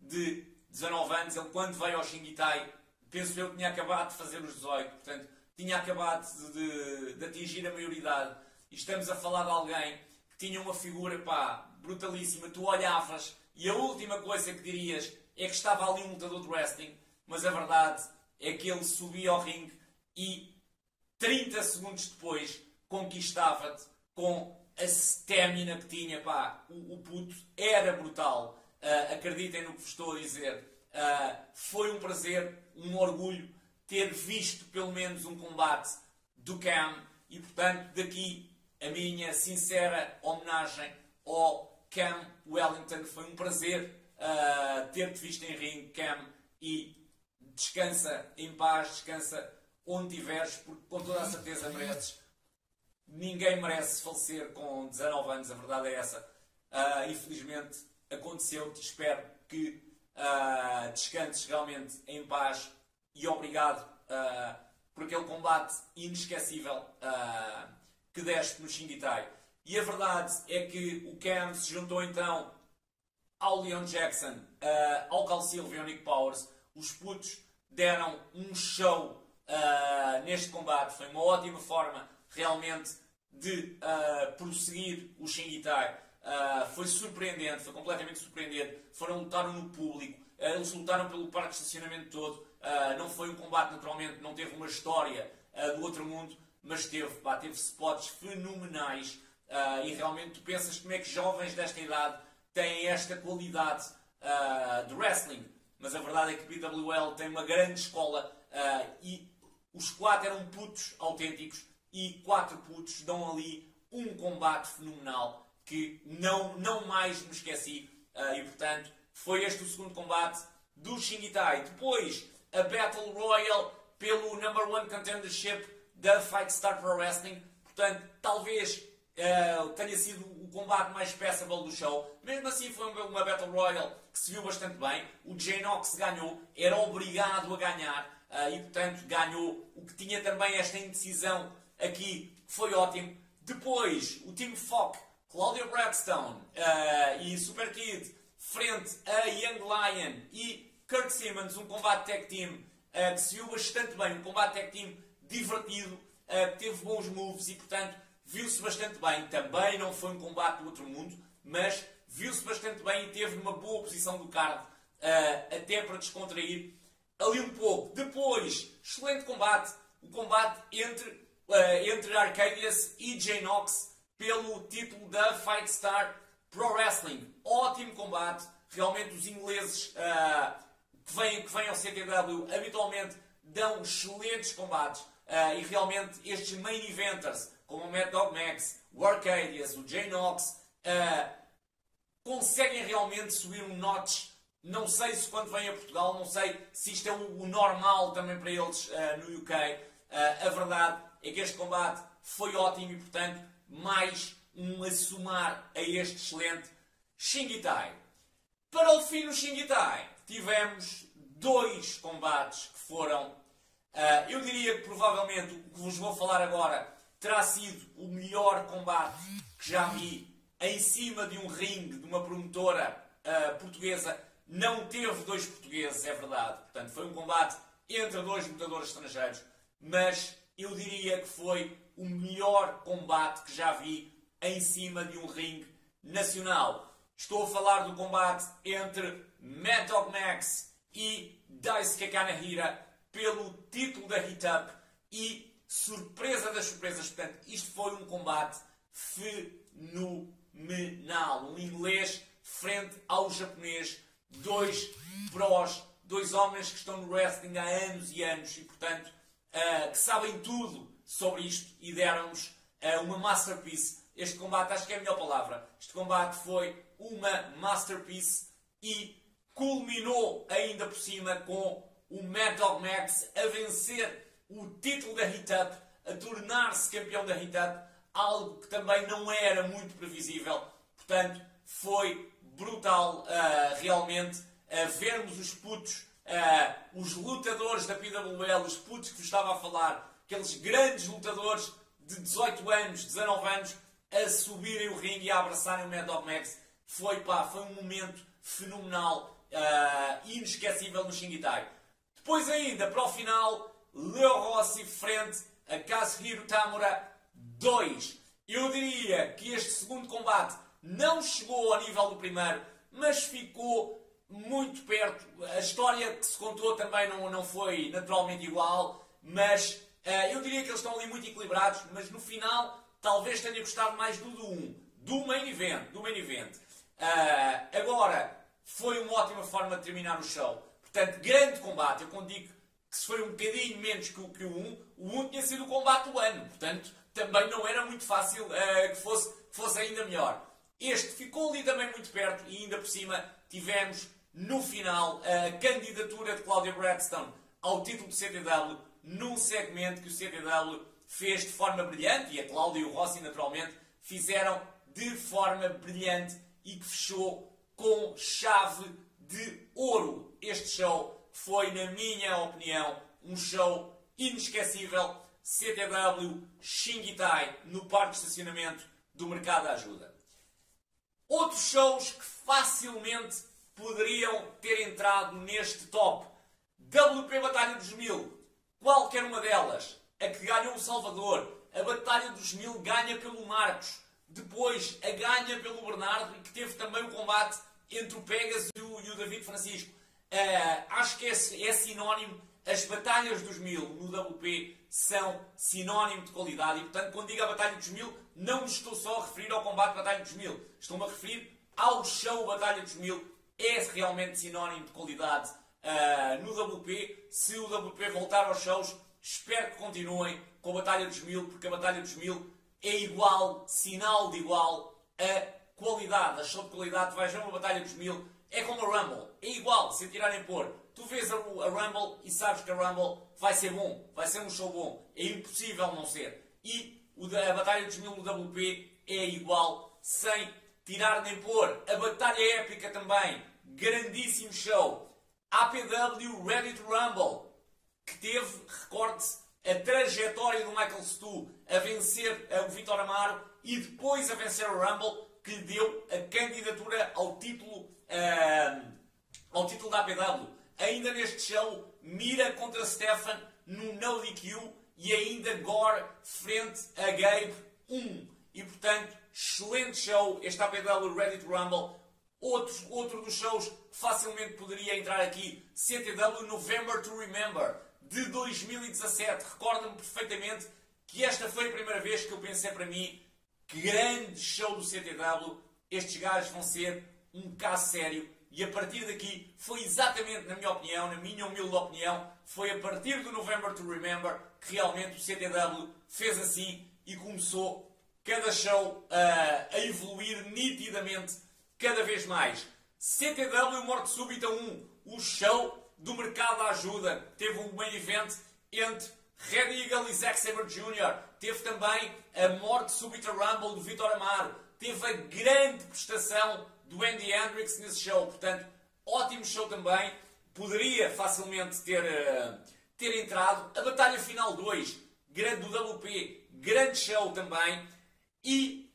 de 19 anos. Ele, quando veio ao Xinguitai, penso eu tinha acabado de fazer os 18, portanto, tinha acabado de, de, de atingir a maioridade. E estamos a falar de alguém que tinha uma figura, pá, brutalíssima. Tu olhavas e a última coisa que dirias é que estava ali um lutador de wrestling, mas a verdade é que ele subia ao ringue e 30 segundos depois conquistava-te com a stamina que tinha, pá, o, o puto era brutal. Uh, acreditem no que vos estou a dizer. Uh, foi um prazer, um orgulho ter visto pelo menos um combate do Cam e, portanto, daqui a minha sincera homenagem ao Cam Wellington. Foi um prazer uh, ter-te visto em ringue, Cam, e descansa em paz, descansa onde tiveres, porque com toda a certeza mereces. Ninguém merece falecer com 19 anos, a verdade é essa. Uh, infelizmente aconteceu-te, espero que uh, descanses realmente em paz e obrigado por aquele combate inesquecível que deste no Shingitai. E a verdade é que o Cam se juntou então ao Leon Jackson, uh, ao Cal Silva e ao Nick Powers. Os putos deram um show neste combate. Foi uma ótima forma realmente de prosseguir o Shingitai. foi surpreendente, foi completamente surpreendente. Foram lutaram no público, eles lutaram pelo parque de estacionamento todo. Uh, não foi um combate, naturalmente, não teve uma história uh, do outro mundo, mas teve, pá, teve spots fenomenais. Uh, e realmente tu pensas como é que jovens desta idade têm esta qualidade de wrestling. Mas a verdade é que PWL tem uma grande escola e os quatro eram putos autênticos e quatro putos dão ali um combate fenomenal que não, não mais me esqueci. e portanto, foi este o segundo combate do Shingitai. Depois, a Battle Royale pelo number one contendership da Fight Star Pro Wrestling. Portanto, talvez uh, tenha sido o combate mais passable do show. Mesmo assim, foi uma Battle Royale que se viu bastante bem. O Knox ganhou, era obrigado a ganhar uh, e, portanto, ganhou. O que tinha também esta indecisão aqui foi ótimo. Depois, o Team Fock, Claudia Bradstone uh, e Super Kid frente a Young Lion e Kurt Simmons, um combate tag team uh, que se viu bastante bem, um combate tag team divertido, uh, teve bons moves e, portanto, viu-se bastante bem. Também não foi um combate do outro mundo, mas viu-se bastante bem e teve uma boa posição do card, uh, até para descontrair ali um pouco. Depois, excelente combate, o combate entre, uh, entre Arcadius e Jay Knox pelo título da Fight Star Pro Wrestling. Ótimo combate, realmente os ingleses uh, que vêm, que vêm ao CTW habitualmente dão excelentes combates uh, e realmente estes main eventers, como o Mad Dog Max, o Arcadius, o Jay Knox, uh, conseguem realmente subir um notch. Não sei se quando vêm a Portugal, não sei se isto é o, o normal também para eles uh, no UK. a verdade é que este combate foi ótimo e, portanto, mais um a somar a este excelente Shingitai. Para o fim do Shingitai, tivemos dois combates que foram, uh, eu diria que provavelmente o que vos vou falar agora terá sido o melhor combate que já vi em cima de um ringue de uma promotora uh, portuguesa. Não teve dois portugueses, é verdade. Portanto, foi um combate entre dois lutadores estrangeiros, mas eu diria que foi o melhor combate que já vi em cima de um ringue nacional. Estou a falar do combate entre Mad Dog Max e Daisuke Kanahira pelo título da Hit Up e surpresa das surpresas, portanto, isto foi um combate fenomenal. Um inglês frente ao japonês, dois prós, dois homens que estão no wrestling há anos e anos e, portanto, uh, que sabem tudo sobre isto e deram-nos uh, uma masterpiece. Este combate, acho que é a melhor palavra. Este combate foi uma masterpiece e culminou ainda por cima com o Dog Max a vencer o título da Hit Up, a tornar-se campeão da Hit Up algo que também não era muito previsível. Portanto, foi brutal uh, realmente uh, vermos os putos, uh, os lutadores da PWL, os putos que vos estava a falar, aqueles grandes lutadores de 18 anos, 19 anos, a subirem o ringue e a abraçarem o Mad Dog Max. Foi, pá, foi um momento fenomenal, uh, inesquecível no Shingitai. Depois ainda, para o final, Leo Rossi frente a Kazuhiro Tamura 2. Eu diria que este segundo combate não chegou ao nível do primeiro, mas ficou muito perto. A história que se contou também não, não foi naturalmente igual, mas uh, eu diria que eles estão ali muito equilibrados, mas no final talvez tenha gostado mais do do 1, do main event. Do main event. Uh, agora, foi uma ótima forma de terminar o show. Portanto, grande combate. Eu quando digo que se foi um bocadinho menos que o, que o 1, o 1 tinha sido o combate do ano. Portanto, também não era muito fácil uh, que, fosse, que fosse ainda melhor. Este ficou ali também muito perto e ainda por cima tivemos no final a candidatura de Claudia Bradstone ao título do CTW num segmento que o CTW fez de forma brilhante e a Cláudia e o Rossi naturalmente fizeram de forma brilhante e que fechou com chave de ouro. Este show foi, na minha opinião, um show inesquecível. CTW Shingitai no parque de estacionamento do Mercado da Ajuda. Outros shows que facilmente poderiam ter entrado neste top. WP Batalha dos Mil. Qualquer uma delas. A que ganhou o Salvador. A Batalha dos Mil ganha pelo Marcos. Depois a ganha pelo Bernardo e que teve também o combate entre o Pegas e o, e o David Francisco. Uh, acho que é, sinónimo. As batalhas dos mil no WP são sinónimo de qualidade e, portanto, quando digo a Batalha dos Mil, não me estou só a referir ao combate Batalha dos Mil. Estou-me a referir ao show Batalha dos Mil. É realmente sinónimo de qualidade uh, no WP. Se o WP voltar aos shows, espero que continuem com a Batalha dos Mil, porque a Batalha dos Mil é igual, sinal de igual a qualidade. A show de qualidade, ver uma Batalha dos Mil, é como a Rumble, é igual, se tirarem por. Tu vês a, a, Rumble e sabes que a Rumble vai ser bom, vai ser um show bom. É impossível não ser. E o da, a Batalha dos Mil no WP é igual, sem tirar nem pôr. A Batalha Épica também, grandíssimo show. APW Ready to Rumble, que teve, recorde-se, a trajetória do Michael Stu a vencer o Vitor Amaro e depois a vencer o Rumble, que deu a candidatura ao título, uh, ao título da APW. Ainda neste show, Mira contra Stefan no No DQ e ainda Gore frente a Gabe 1. E portanto, excelente show, este APW Ready to Rumble. Outro, outro dos shows que facilmente poderia entrar aqui, CTW November to Remember de 2017. Recordo-me perfeitamente que esta foi a primeira vez que eu pensei para mim que grande show do CTW, estes gajos vão ser um caso sério e a partir daqui foi exatamente, na minha opinião, na minha humilde opinião, foi a partir do November to Remember que realmente o CTW fez assim e começou cada show uh, a evoluir nitidamente cada vez mais. CTW Morte Súbita 1, o show do mercado da ajuda. Teve um bem evento entre Red Eagle e Zack Sabre Jr. Teve também a morte súbita Rumble do Vitor Amaro. Teve a grande prestação do Andy Hendrix nesse show. Portanto, ótimo show também. Poderia facilmente ter, uh, ter entrado. A Batalha Final 2, grande do WP, grande show também. E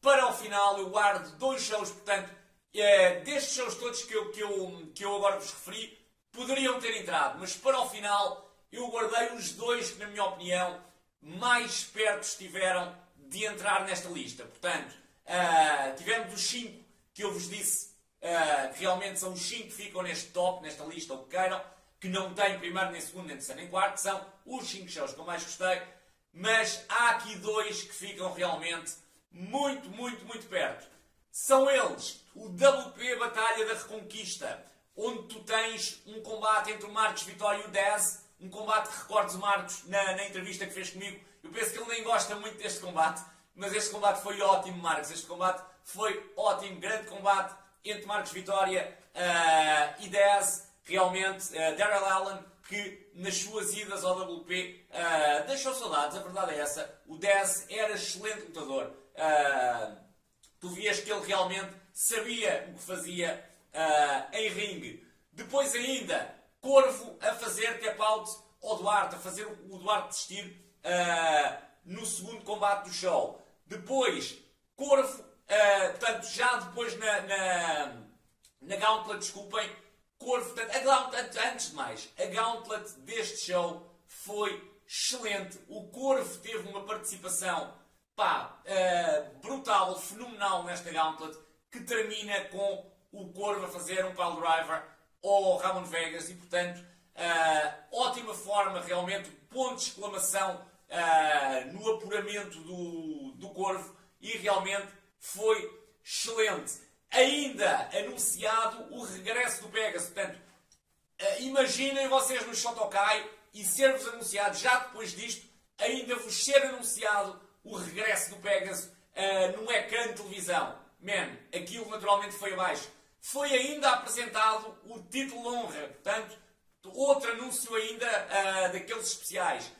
para o final eu guardo dois shows, portanto, uh, destes shows todos que eu, que, eu, que eu agora vos referi, poderiam ter entrado, mas para o final eu guardei os dois que, na minha opinião, mais perto estiveram de entrar nesta lista. Portanto, uh, tivemos os 5 que eu vos disse uh, que realmente são os 5 que ficam neste top, nesta lista, ou que queiram, que não têm primeiro, nem segundo, nem terceiro, nem quarto, são os 5 shows que eu mais gostei. Mas há aqui dois que ficam realmente muito, muito, muito perto. São eles o WP Batalha da Reconquista onde tu tens um combate entre o Marcos Vitória e o Dez, um combate que recordes o Marcos na, na, entrevista que fez comigo. Eu penso que ele nem gosta muito deste combate, mas este combate foi ótimo, Marcos. Este combate foi ótimo, grande combate entre Marcos Vitória uh, e Dez. Realmente, uh, Daryl Allen que nas suas idas ao WP uh, deixou saudades, a verdade é essa. O Dez era excelente lutador. Uh, tu vias que ele realmente sabia o que fazia uh, em ringue. Depois ainda, Corvo a fazer tap out ao Duarte, a fazer o Duarte desistir no segundo combate do show. Depois, Corvo, portanto, já depois na, na, na Gauntlet, desculpem, Corvo, portanto, a Gauntlet, antes de mais, a Gauntlet deste show foi excelente. O Corvo teve uma participação pá, uh, brutal, fenomenal nesta Gauntlet, que termina com o Corvo a fazer um pile driver ao Ramon Vegas e, portanto, uh, ótima forma, realmente, ponto de exclamação uh, no apuramento do, do Corvo e realmente foi excelente ainda anunciado o regresso do Pegasus. Portanto, uh, imaginem vocês no Shotokai e ser-vos anunciado já depois disto, ainda vos ser anunciado o regresso do Pegasus uh, num ecrã de televisão. Man, aquilo naturalmente foi abaixo. Foi ainda apresentado o título honra, portanto, outro anúncio ainda uh, daqueles especiais.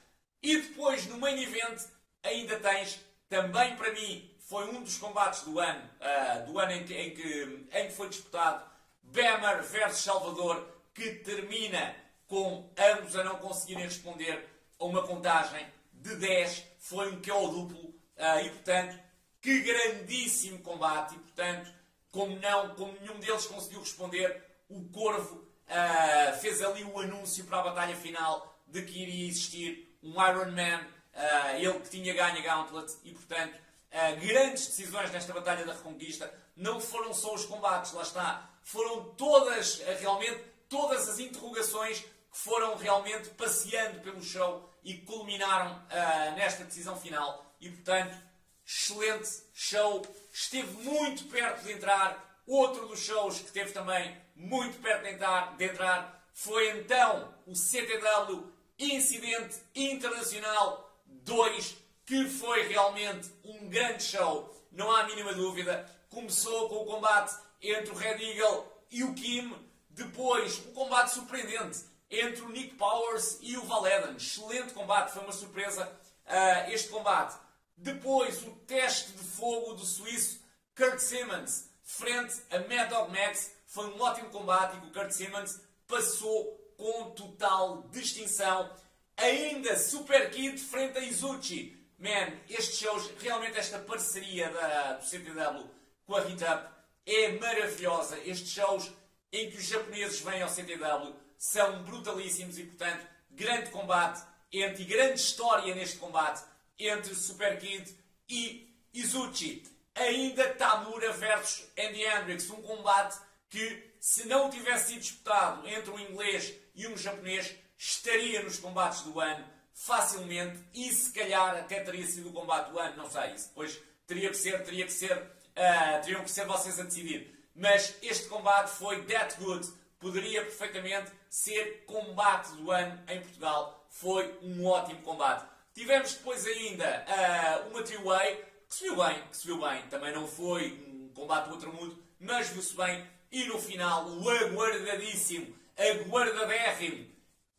E depois, no main event, ainda tens, também para mim, foi um dos combates do ano, uh, do ano em que, em, que, em que foi disputado Bemer versus Salvador, que termina com ambos a não conseguirem responder a uma contagem de 10. Foi um KO duplo uh, e, portanto, que grandíssimo combate. E, portanto, como, não, como nenhum deles conseguiu responder, o Corvo uh, fez ali o anúncio para a batalha final de que iria existir um Iron Man, ele que tinha ganho a Gauntlet e, portanto, uh, grandes decisões nesta Batalha da Reconquista não foram só os combates, lá está, foram todas, uh, realmente, todas as interrogações que foram realmente passeando pelo show e culminaram uh, nesta decisão final. E, portanto, excelente show, esteve muito perto de entrar. Outro dos shows que esteve também muito perto de entrar, de entrar foi então o CTW Incidente Internacional 2 que foi realmente um grande show, não há a mínima dúvida. Começou com o combate entre o Red Eagle e o Kim, depois um combate surpreendente entre o Nick Powers e o Valeden. Excelente combate, foi uma surpresa uh, este combate. Depois o teste de fogo do suíço Kurt Simmons frente a Mad Dog Max. Foi um ótimo combate e o Kurt Simmons passou com total distinção. Ainda Super Kid frente a Izuchi. Man, estes shows, realmente esta parceria da, do CTW com a Hit Up é maravilhosa. Estes shows em que os japoneses vêm ao CTW são brutalíssimos e, portanto, grande combate entre, grande história neste combate entre Super Kid e Izuchi. Ainda Tamura versus Andy Hendrix, um combate que, se não tivesse sido disputado entre um inglês e um japonês, estaria nos combates do ano facilmente e se calhar até teria sido o combate do ano, não sei, isso. Depois teria que ser, teria que ser, uh, teriam que ser vocês a decidir. Mas este combate foi that good, poderia perfeitamente ser combate do ano em Portugal, foi um ótimo combate. Tivemos depois ainda uh, uma three-way, que se viu bem, que se viu bem, também não foi um combate do outro mundo, mas viu-se bem, e no final o aguardadíssimo, aguardadérrimo,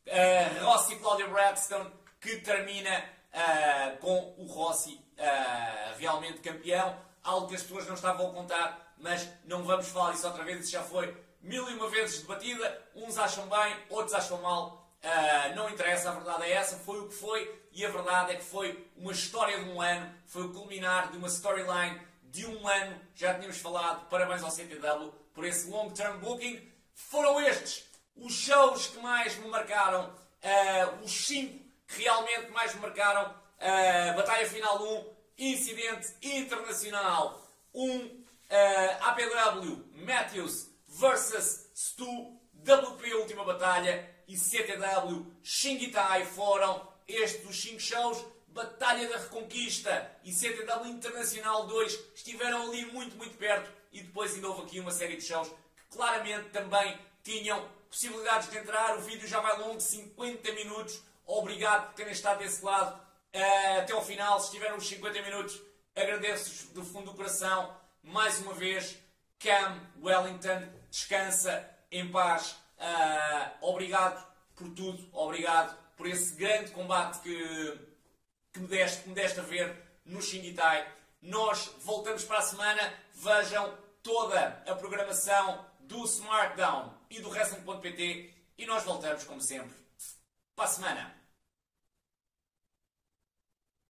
uh, Rossi Claudio Bradstone que termina uh, com o Rossi uh, realmente campeão. Algo que as pessoas não estavam a contar, mas não vamos falar isso outra vez, isso já foi mil e uma vezes debatida. Uns acham bem, outros acham mal. Uh, não interessa, a verdade é essa, foi o que foi, e a verdade é que foi uma história de um ano, foi o culminar de uma storyline de um ano. Já tínhamos falado, parabéns ao CTW por esse long term booking. Foram estes os shows que mais me marcaram, uh, os cinco que realmente mais marcaram a Batalha Final 1, Incidente Internacional 1, uh, APW Matthews versus Stu, WP Última Batalha e CTW Shingitai foram estes os 5 shows. Batalha da Reconquista e CTW Internacional 2 estiveram ali muito, muito perto e depois ainda houve aqui uma série de shows que claramente também tinham possibilidades de entrar. O vídeo já vai longo, 50 minutos. Obrigado por terem estado desse lado uh, até ao final. Se estiveram os 50 minutos, agradeço-vos do fundo do coração. Mais uma vez, Cam Wellington, descansa em paz. Uh, obrigado por tudo, obrigado por esse grande combate que, que, me, deste, que me deste a ver no Xingitai. Nós voltamos para a semana. Vejam toda a programação do SmartDown e do Wrestling.pt e nós voltamos, como sempre, para a semana.